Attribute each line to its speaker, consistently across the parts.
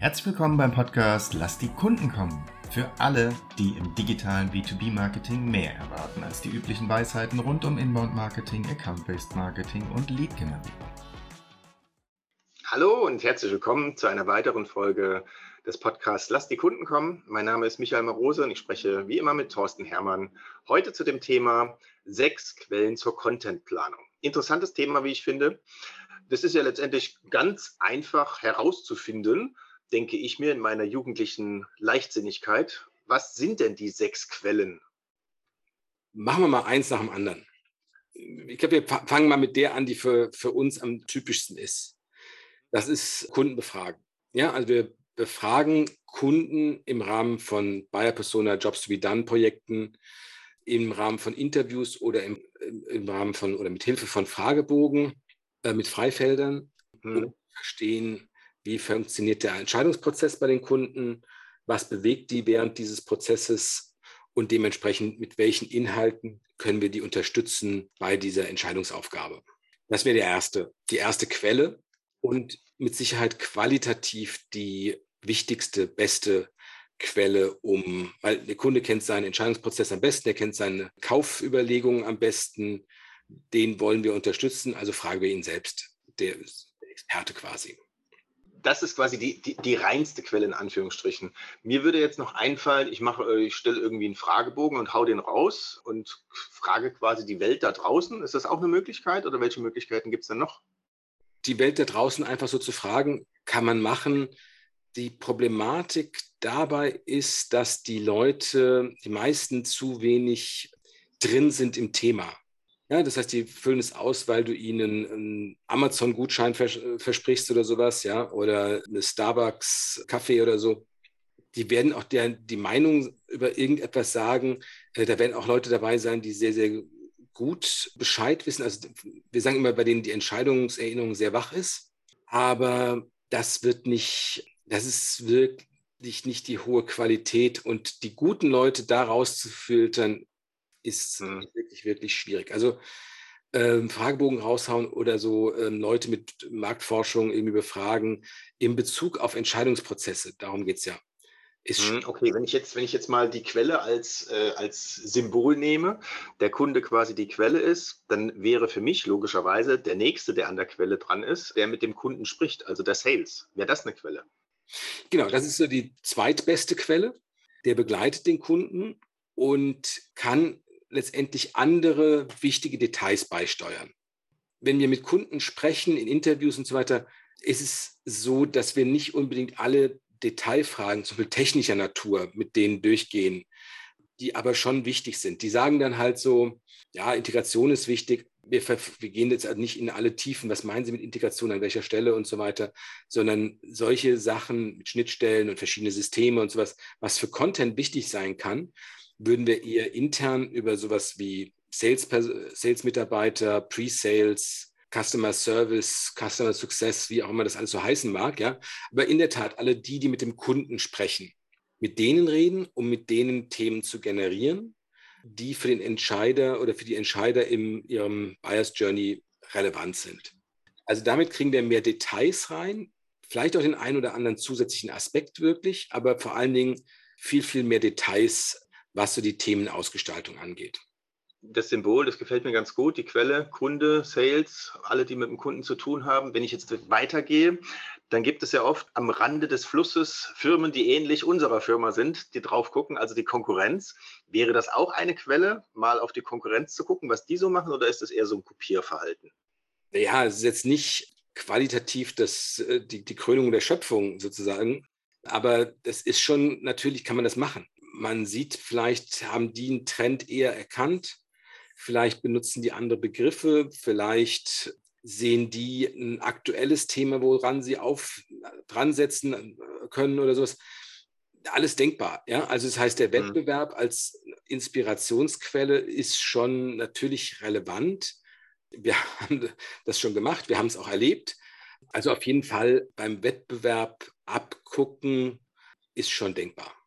Speaker 1: Herzlich willkommen beim Podcast Lass die Kunden kommen. Für alle, die im digitalen B2B-Marketing mehr erwarten als die üblichen Weisheiten rund um Inbound-Marketing, Account-Based Marketing und Lead-Generierung.
Speaker 2: Hallo und herzlich willkommen zu einer weiteren Folge des Podcasts Lass die Kunden kommen. Mein Name ist Michael Marose und ich spreche wie immer mit Thorsten Hermann. Heute zu dem Thema sechs Quellen zur Contentplanung. Interessantes Thema, wie ich finde. Das ist ja letztendlich ganz einfach herauszufinden, denke ich mir in meiner jugendlichen Leichtsinnigkeit. Was sind denn die sechs Quellen?
Speaker 3: Machen wir mal eins nach dem anderen. Ich glaube, wir fangen mal mit der an, die für, für uns am typischsten ist. Das ist Kundenbefragen. Ja, also wir befragen Kunden im Rahmen von Buyer Persona Jobs to be Done Projekten, im Rahmen von Interviews oder im, im Rahmen von oder mit Hilfe von Fragebogen äh, mit Freifeldern mhm. und verstehen, wie funktioniert der Entscheidungsprozess bei den Kunden, was bewegt die während dieses Prozesses? Und dementsprechend mit welchen Inhalten können wir die unterstützen bei dieser Entscheidungsaufgabe. Das wäre der erste, die erste Quelle. Und mit Sicherheit qualitativ die wichtigste, beste Quelle, um, weil der Kunde kennt seinen Entscheidungsprozess am besten, er kennt seine Kaufüberlegungen am besten, den wollen wir unterstützen, also fragen wir ihn selbst, der, der Experte quasi
Speaker 2: das ist quasi die, die, die, reinste Quelle in Anführungsstrichen. Mir würde jetzt noch einfallen, ich mache, äh, ich stelle irgendwie einen Fragebogen und hau den raus und frage quasi die Welt da draußen. Ist das auch eine Möglichkeit oder welche Möglichkeiten gibt es denn noch?
Speaker 3: Die Welt da draußen einfach so zu fragen, kann man machen. Die Problematik dabei ist, dass die Leute, die meisten zu wenig drin sind im Thema. Ja, das heißt, die füllen es aus, weil du ihnen einen Amazon-Gutschein vers versprichst oder sowas, ja, oder eine Starbucks-Kaffee oder so. Die werden auch der, die Meinung über irgendetwas sagen. Äh, da werden auch Leute dabei sein, die sehr, sehr gut Bescheid wissen. Also wir sagen immer, bei denen die Entscheidungserinnerung sehr wach ist. Aber das wird nicht, das ist wirklich nicht die hohe Qualität. Und die guten Leute da rauszufiltern, ist mhm. wirklich, wirklich schwierig. Also ähm, Fragebogen raushauen oder so ähm, Leute mit Marktforschung irgendwie befragen in Bezug auf Entscheidungsprozesse. Darum geht es ja.
Speaker 2: Mhm, okay, wenn ich jetzt, wenn ich jetzt mal die Quelle als, äh, als Symbol nehme, der Kunde quasi die Quelle ist, dann wäre für mich logischerweise der Nächste, der an der Quelle dran ist, der mit dem Kunden spricht, also der Sales. Wäre das eine Quelle?
Speaker 3: Genau, das ist so die zweitbeste Quelle. Der begleitet den Kunden und kann letztendlich andere wichtige Details beisteuern. Wenn wir mit Kunden sprechen, in Interviews und so weiter, ist es so, dass wir nicht unbedingt alle Detailfragen, zum Beispiel technischer Natur, mit denen durchgehen, die aber schon wichtig sind. Die sagen dann halt so, ja, Integration ist wichtig. Wir, wir, gehen jetzt nicht in alle Tiefen, was meinen Sie mit Integration, an welcher Stelle und so weiter, sondern solche Sachen mit Schnittstellen und verschiedene Systeme und sowas, was für Content wichtig sein kann, würden wir eher intern über sowas wie Sales, Sales-Mitarbeiter, Pre-Sales, Customer Service, Customer Success, wie auch immer das alles so heißen mag, ja. Aber in der Tat, alle die, die mit dem Kunden sprechen, mit denen reden, um mit denen Themen zu generieren, die für den Entscheider oder für die Entscheider in ihrem Buyers Journey relevant sind. Also damit kriegen wir mehr Details rein, vielleicht auch den einen oder anderen zusätzlichen Aspekt wirklich, aber vor allen Dingen viel, viel mehr Details was so die Themenausgestaltung angeht.
Speaker 2: Das Symbol, das gefällt mir ganz gut. Die Quelle, Kunde, Sales, alle, die mit dem Kunden zu tun haben. Wenn ich jetzt weitergehe, dann gibt es ja oft am Rande des Flusses Firmen, die ähnlich unserer Firma sind, die drauf gucken, also die Konkurrenz. Wäre das auch eine Quelle, mal auf die Konkurrenz zu gucken, was die so machen, oder ist das eher so ein Kopierverhalten?
Speaker 3: Ja, es ist jetzt nicht qualitativ das, äh, die, die Krönung der Schöpfung sozusagen, aber das ist schon, natürlich kann man das machen man sieht, vielleicht haben die einen Trend eher erkannt, vielleicht benutzen die andere Begriffe, vielleicht sehen die ein aktuelles Thema, woran sie auf dran setzen können oder sowas. Alles denkbar, ja. Also das heißt, der mhm. Wettbewerb als Inspirationsquelle ist schon natürlich relevant. Wir haben das schon gemacht, wir haben es auch erlebt. Also auf jeden Fall beim Wettbewerb abgucken ist schon denkbar.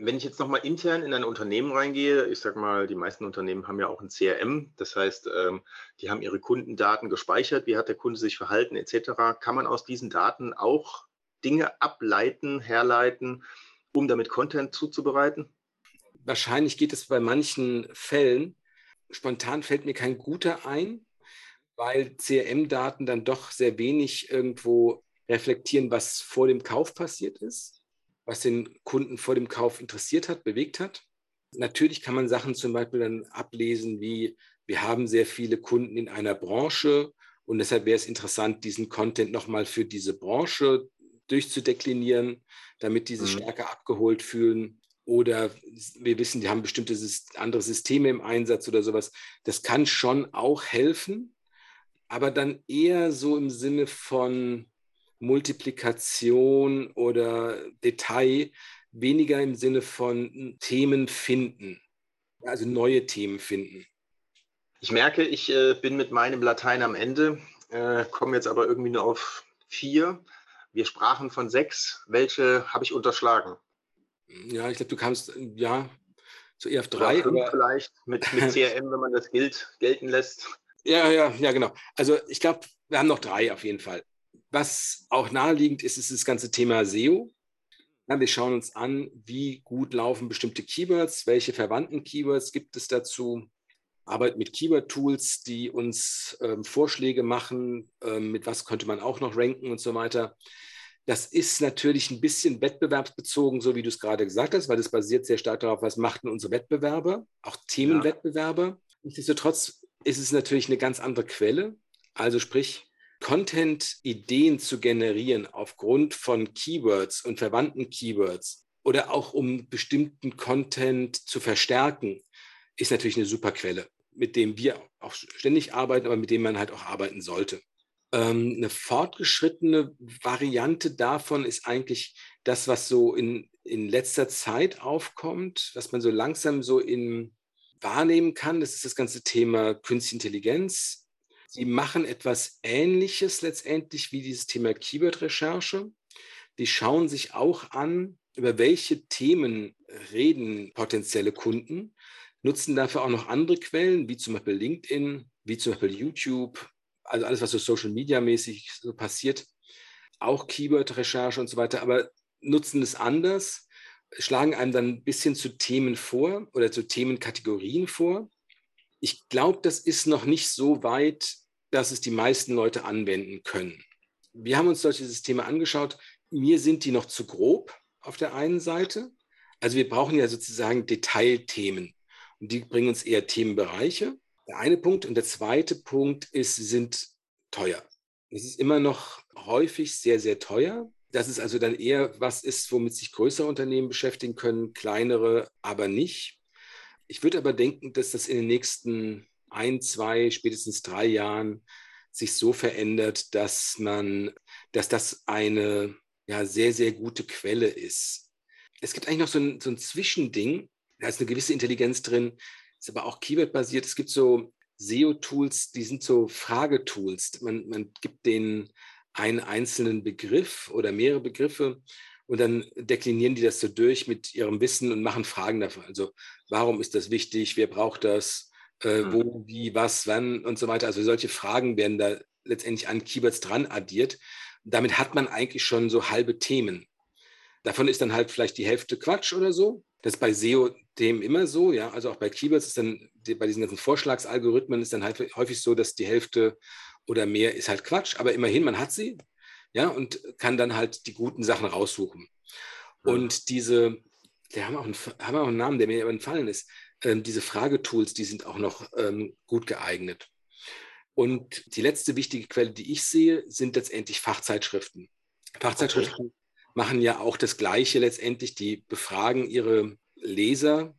Speaker 2: Wenn ich jetzt nochmal intern in ein Unternehmen reingehe, ich sage mal, die meisten Unternehmen haben ja auch ein CRM, das heißt, ähm, die haben ihre Kundendaten gespeichert, wie hat der Kunde sich verhalten etc. Kann man aus diesen Daten auch Dinge ableiten, herleiten, um damit Content zuzubereiten?
Speaker 3: Wahrscheinlich geht es bei manchen Fällen. Spontan fällt mir kein guter ein, weil CRM-Daten dann doch sehr wenig irgendwo reflektieren, was vor dem Kauf passiert ist, was den Kunden vor dem Kauf interessiert hat, bewegt hat. Natürlich kann man Sachen zum Beispiel dann ablesen, wie wir haben sehr viele Kunden in einer Branche und deshalb wäre es interessant, diesen Content nochmal für diese Branche durchzudeklinieren, damit diese mhm. stärker abgeholt fühlen. Oder wir wissen, die haben bestimmte andere Systeme im Einsatz oder sowas. Das kann schon auch helfen, aber dann eher so im Sinne von Multiplikation oder Detail, weniger im Sinne von Themen finden, also neue Themen finden.
Speaker 2: Ich merke, ich äh, bin mit meinem Latein am Ende, äh, komme jetzt aber irgendwie nur auf vier. Wir sprachen von sechs. Welche habe ich unterschlagen?
Speaker 3: Ja, ich glaube, du kamst, ja, so eher auf drei.
Speaker 2: Oder fünf vielleicht mit, mit CRM, wenn man das gilt, gelten lässt.
Speaker 3: Ja, ja, ja, genau. Also ich glaube, wir haben noch drei auf jeden Fall. Was auch naheliegend ist, ist das ganze Thema SEO. Ja, wir schauen uns an, wie gut laufen bestimmte Keywords, welche verwandten Keywords gibt es dazu. Arbeit mit Keyword-Tools, die uns ähm, Vorschläge machen, ähm, mit was könnte man auch noch ranken und so weiter. Das ist natürlich ein bisschen wettbewerbsbezogen, so wie du es gerade gesagt hast, weil das basiert sehr stark darauf, was machten unsere Wettbewerber, auch Themenwettbewerber. Ja. Nichtsdestotrotz ist es natürlich eine ganz andere Quelle. Also sprich, Content-Ideen zu generieren aufgrund von Keywords und verwandten Keywords oder auch um bestimmten Content zu verstärken, ist natürlich eine super Quelle, mit dem wir auch ständig arbeiten, aber mit dem man halt auch arbeiten sollte. Ähm, eine fortgeschrittene Variante davon ist eigentlich das, was so in, in letzter Zeit aufkommt, was man so langsam so in wahrnehmen kann. Das ist das ganze Thema Künstliche Intelligenz, Sie machen etwas Ähnliches letztendlich wie dieses Thema Keyword-Recherche. Die schauen sich auch an, über welche Themen reden potenzielle Kunden, nutzen dafür auch noch andere Quellen, wie zum Beispiel LinkedIn, wie zum Beispiel YouTube, also alles, was so Social Media mäßig so passiert, auch Keyword-Recherche und so weiter, aber nutzen es anders, schlagen einem dann ein bisschen zu Themen vor oder zu Themenkategorien vor ich glaube, das ist noch nicht so weit, dass es die meisten Leute anwenden können. Wir haben uns solche Systeme angeschaut. Mir sind die noch zu grob auf der einen Seite. Also wir brauchen ja sozusagen Detailthemen und die bringen uns eher Themenbereiche. Der eine Punkt und der zweite Punkt ist, sie sind teuer. Es ist immer noch häufig sehr, sehr teuer. Das ist also dann eher was ist, womit sich größere Unternehmen beschäftigen können, kleinere aber nicht. Ich würde aber denken, dass das in den nächsten ein, zwei, spätestens drei Jahren sich so verändert, dass man, dass das eine ja, sehr, sehr gute Quelle ist. Es gibt eigentlich noch so ein, so ein Zwischending, da ist eine gewisse Intelligenz drin, ist aber auch Keyword-basiert. Es gibt so SEO-Tools, die sind so Fragetools. Man, man gibt denen einen einzelnen Begriff oder mehrere Begriffe und dann deklinieren die das so durch mit ihrem Wissen und machen Fragen davon. Also warum ist das wichtig, wer braucht das, äh, mhm. wo, wie, was, wann und so weiter. Also solche Fragen werden da letztendlich an Keywords dran addiert. Damit hat man eigentlich schon so halbe Themen. Davon ist dann halt vielleicht die Hälfte Quatsch oder so. Das ist bei SEO-Themen immer so, ja. Also auch bei Keywords ist dann, bei diesen ganzen Vorschlagsalgorithmen ist dann halt häufig so, dass die Hälfte oder mehr ist halt Quatsch. Aber immerhin, man hat sie ja, und kann dann halt die guten Sachen raussuchen. Und diese, die haben auch, einen, haben auch einen Namen, der mir entfallen ist, ähm, diese Fragetools, die sind auch noch ähm, gut geeignet. Und die letzte wichtige Quelle, die ich sehe, sind letztendlich Fachzeitschriften. Fachzeitschriften okay. machen ja auch das Gleiche letztendlich. Die befragen ihre Leser,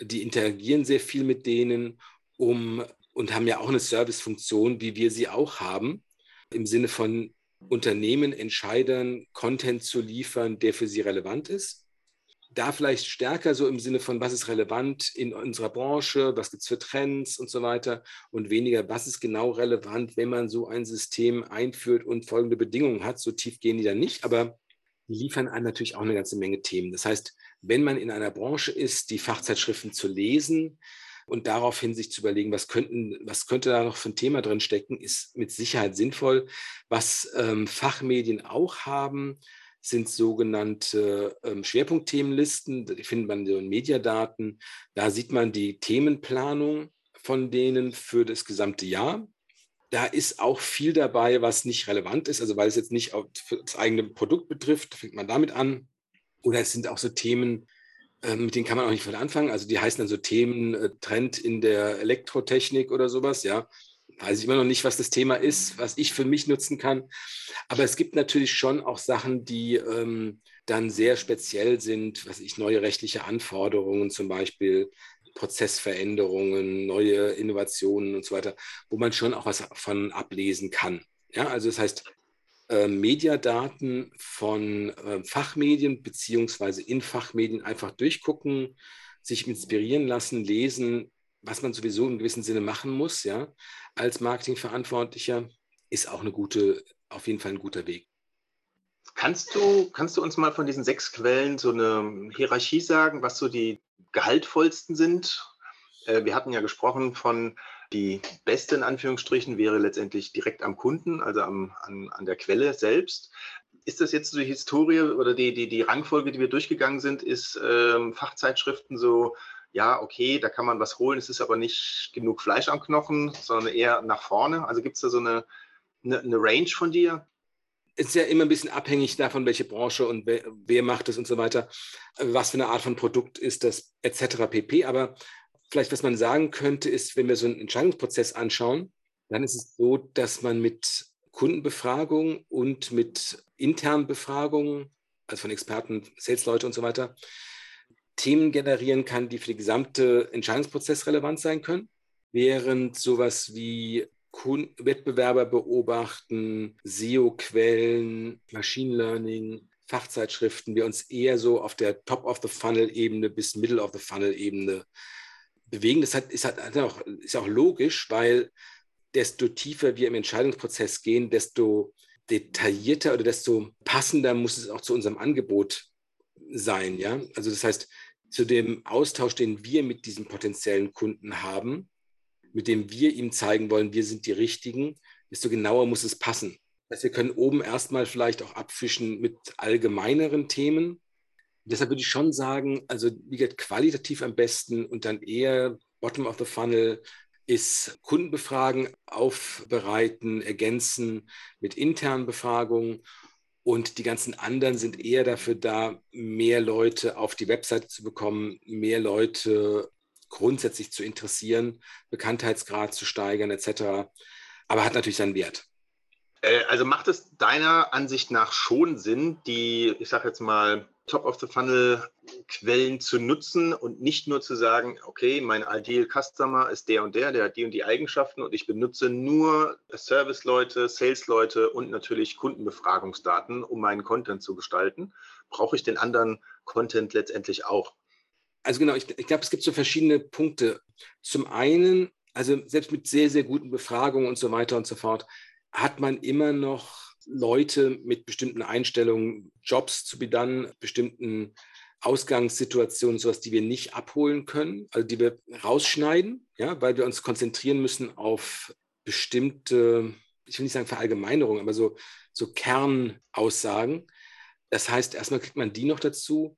Speaker 3: die interagieren sehr viel mit denen um, und haben ja auch eine Servicefunktion, wie wir sie auch haben, im Sinne von Unternehmen, Entscheidern Content zu liefern, der für sie relevant ist. Da vielleicht stärker so im Sinne von, was ist relevant in unserer Branche, was gibt es für Trends und so weiter und weniger, was ist genau relevant, wenn man so ein System einführt und folgende Bedingungen hat. So tief gehen die dann nicht, aber die liefern einem natürlich auch eine ganze Menge Themen. Das heißt, wenn man in einer Branche ist, die Fachzeitschriften zu lesen, und daraufhin sich zu überlegen, was, könnten, was könnte da noch für ein Thema drin stecken, ist mit Sicherheit sinnvoll. Was ähm, Fachmedien auch haben, sind sogenannte ähm, Schwerpunktthemenlisten. Die findet man in Mediadaten. Da sieht man die Themenplanung von denen für das gesamte Jahr. Da ist auch viel dabei, was nicht relevant ist, also weil es jetzt nicht das eigene Produkt betrifft, fängt man damit an. Oder es sind auch so Themen, mit denen kann man auch nicht viel anfangen. Also die heißen dann so Themen äh, Trend in der Elektrotechnik oder sowas, ja weiß ich immer noch nicht, was das Thema ist, was ich für mich nutzen kann. Aber es gibt natürlich schon auch Sachen, die ähm, dann sehr speziell sind, was ich neue rechtliche Anforderungen zum Beispiel, Prozessveränderungen, neue Innovationen und so weiter, wo man schon auch was von ablesen kann. Ja, also das heißt, äh, Mediadaten von äh, Fachmedien beziehungsweise in Fachmedien einfach durchgucken, sich inspirieren lassen, lesen, was man sowieso im gewissen Sinne machen muss, ja, als Marketingverantwortlicher, ist auch eine gute, auf jeden Fall ein guter Weg.
Speaker 2: Kannst du, kannst du uns mal von diesen sechs Quellen so eine Hierarchie sagen, was so die gehaltvollsten sind? Äh, wir hatten ja gesprochen von die beste in Anführungsstrichen wäre letztendlich direkt am Kunden, also am, an, an der Quelle selbst. Ist das jetzt so die Historie oder die, die, die Rangfolge, die wir durchgegangen sind, ist ähm, Fachzeitschriften so ja, okay, da kann man was holen, es ist aber nicht genug Fleisch am Knochen, sondern eher nach vorne. Also gibt es da so eine, eine, eine, Range von dir?
Speaker 3: Es ist ja immer ein bisschen abhängig davon, welche Branche und wer, wer macht es und so weiter, was für eine Art von Produkt ist das, etc. pp. Aber vielleicht, was man sagen könnte, ist, wenn wir so einen Entscheidungsprozess anschauen, dann ist es so, dass man mit Kundenbefragungen und mit internen Befragungen, also von Experten, Salesleute und so weiter, Themen generieren kann, die für den gesamten Entscheidungsprozess relevant sein können, während sowas wie Wettbewerber beobachten, SEO-Quellen, Machine Learning, Fachzeitschriften wir uns eher so auf der Top-of-the-Funnel-Ebene bis Middle-of-the-Funnel-Ebene bewegen. Das hat, ist, hat auch, ist auch logisch, weil desto tiefer wir im Entscheidungsprozess gehen, desto detaillierter oder desto passender muss es auch zu unserem Angebot sein. Ja? Also das heißt, zu dem Austausch, den wir mit diesem potenziellen Kunden haben, mit dem wir ihm zeigen wollen, wir sind die Richtigen, desto genauer muss es passen. Heißt, wir können oben erstmal vielleicht auch abfischen mit allgemeineren Themen. Deshalb würde ich schon sagen, also wie gesagt, qualitativ am besten und dann eher Bottom of the Funnel ist Kundenbefragen aufbereiten, ergänzen mit internen Befragungen und die ganzen anderen sind eher dafür da, mehr Leute auf die Webseite zu bekommen, mehr Leute grundsätzlich zu interessieren, Bekanntheitsgrad zu steigern etc. Aber hat natürlich seinen Wert.
Speaker 2: Äh, also macht es deiner Ansicht nach schon Sinn, die, ich sage jetzt mal, Top-of-the-Funnel-Quellen zu nutzen und nicht nur zu sagen, okay, mein Ideal Customer ist der und der, der hat die und die Eigenschaften und ich benutze nur Service-Leute, Sales-Leute und natürlich Kundenbefragungsdaten, um meinen Content zu gestalten. Brauche ich den anderen Content letztendlich auch?
Speaker 3: Also genau, ich, ich glaube, es gibt so verschiedene Punkte. Zum einen, also selbst mit sehr, sehr guten Befragungen und so weiter und so fort, hat man immer noch Leute mit bestimmten Einstellungen, Jobs zu bedannen, bestimmten Ausgangssituationen, sowas, die wir nicht abholen können, also die wir rausschneiden, ja, weil wir uns konzentrieren müssen auf bestimmte, ich will nicht sagen Verallgemeinerungen, aber so, so Kernaussagen. Das heißt, erstmal kriegt man die noch dazu.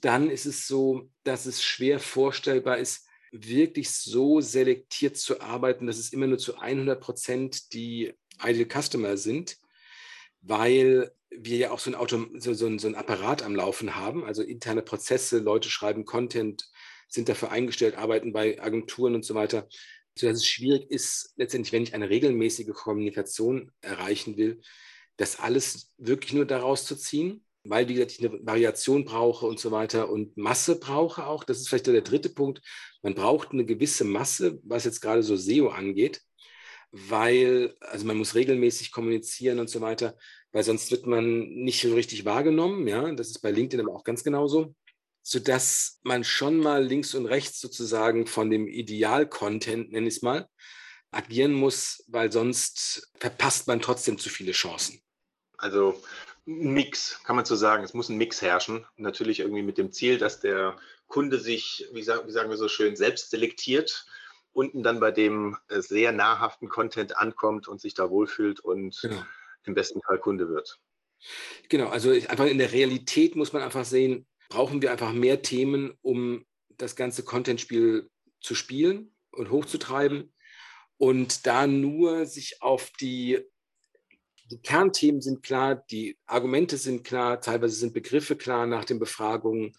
Speaker 3: Dann ist es so, dass es schwer vorstellbar ist, wirklich so selektiert zu arbeiten, dass es immer nur zu 100 Prozent die Ideal Customer sind weil wir ja auch so ein, Auto, so, so, so ein Apparat am Laufen haben, also interne Prozesse, Leute schreiben Content, sind dafür eingestellt, arbeiten bei Agenturen und so weiter, sodass es schwierig ist, letztendlich, wenn ich eine regelmäßige Kommunikation erreichen will, das alles wirklich nur daraus zu ziehen, weil, wie gesagt, ich eine Variation brauche und so weiter und Masse brauche auch. Das ist vielleicht der dritte Punkt. Man braucht eine gewisse Masse, was jetzt gerade so SEO angeht weil, also man muss regelmäßig kommunizieren und so weiter, weil sonst wird man nicht so richtig wahrgenommen. Ja, das ist bei LinkedIn aber auch ganz genauso, sodass man schon mal links und rechts sozusagen von dem Ideal-Content, nenne ich es mal, agieren muss, weil sonst verpasst man trotzdem zu viele Chancen.
Speaker 2: Also ein Mix, kann man so sagen. Es muss ein Mix herrschen. Natürlich irgendwie mit dem Ziel, dass der Kunde sich, wie sagen, wie sagen wir so schön, selbst selektiert unten dann bei dem äh, sehr nahrhaften Content ankommt und sich da wohlfühlt und genau. im besten Fall Kunde wird.
Speaker 3: Genau, also einfach in der Realität muss man einfach sehen, brauchen wir einfach mehr Themen, um das ganze Content-Spiel zu spielen und hochzutreiben. Und da nur sich auf die, die Kernthemen sind klar, die Argumente sind klar, teilweise sind Begriffe klar nach den Befragungen,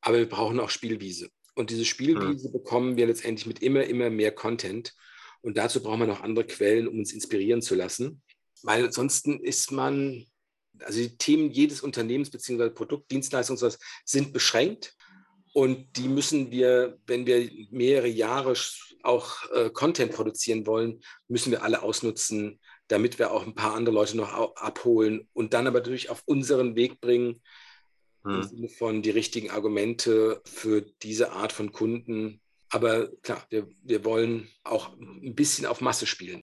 Speaker 3: aber wir brauchen auch Spielwiese. Und diese Spielwiese ja. bekommen wir letztendlich mit immer, immer mehr Content. Und dazu brauchen wir noch andere Quellen, um uns inspirieren zu lassen. Weil ansonsten ist man, also die Themen jedes Unternehmens beziehungsweise Produkt, Dienstleistung, sowas sind beschränkt. Und die müssen wir, wenn wir mehrere Jahre auch äh, Content produzieren wollen, müssen wir alle ausnutzen, damit wir auch ein paar andere Leute noch abholen und dann aber natürlich auf unseren Weg bringen, hm. Im Sinne von die richtigen Argumente für diese Art von Kunden. Aber klar, wir, wir wollen auch ein bisschen auf Masse spielen.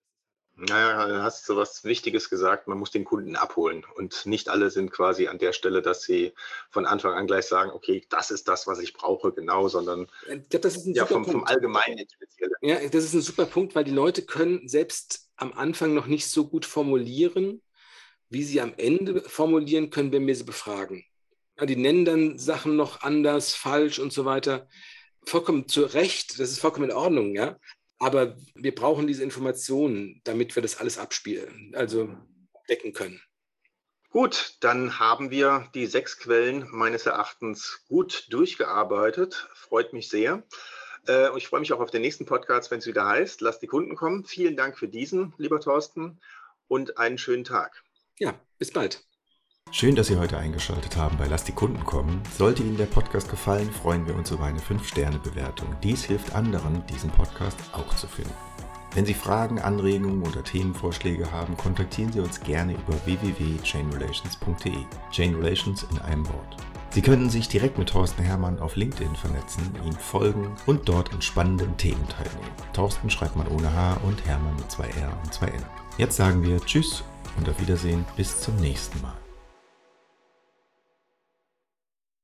Speaker 2: Naja, du hast so was Wichtiges gesagt, man muss den Kunden abholen. Und nicht alle sind quasi an der Stelle, dass sie von Anfang an gleich sagen, okay, das ist das, was ich brauche, genau, sondern
Speaker 3: glaub,
Speaker 2: ja, vom, vom Allgemeinen
Speaker 3: speziell. Ja, das ist ein super Punkt, weil die Leute können selbst am Anfang noch nicht so gut formulieren, wie sie am Ende formulieren können, wenn wir sie befragen. Die nennen dann Sachen noch anders, falsch und so weiter. Vollkommen zu Recht, das ist vollkommen in Ordnung, ja. Aber wir brauchen diese Informationen, damit wir das alles abspielen, also decken können.
Speaker 2: Gut, dann haben wir die sechs Quellen meines Erachtens gut durchgearbeitet. Freut mich sehr. Äh, ich freue mich auch auf den nächsten Podcast, wenn es wieder heißt, lass die Kunden kommen. Vielen Dank für diesen, lieber Thorsten, und einen schönen Tag.
Speaker 3: Ja, bis bald.
Speaker 1: Schön, dass Sie heute eingeschaltet haben bei Lass die Kunden kommen. Sollte Ihnen der Podcast gefallen, freuen wir uns über eine 5-Sterne-Bewertung. Dies hilft anderen, diesen Podcast auch zu finden. Wenn Sie Fragen, Anregungen oder Themenvorschläge haben, kontaktieren Sie uns gerne über www.chainrelations.de. Chain Relations in einem Wort. Sie können sich direkt mit Thorsten Hermann auf LinkedIn vernetzen, ihm folgen und dort an spannenden Themen teilnehmen. Thorsten schreibt man ohne H und Hermann mit zwei R und zwei N. Jetzt sagen wir Tschüss und auf Wiedersehen bis zum nächsten Mal.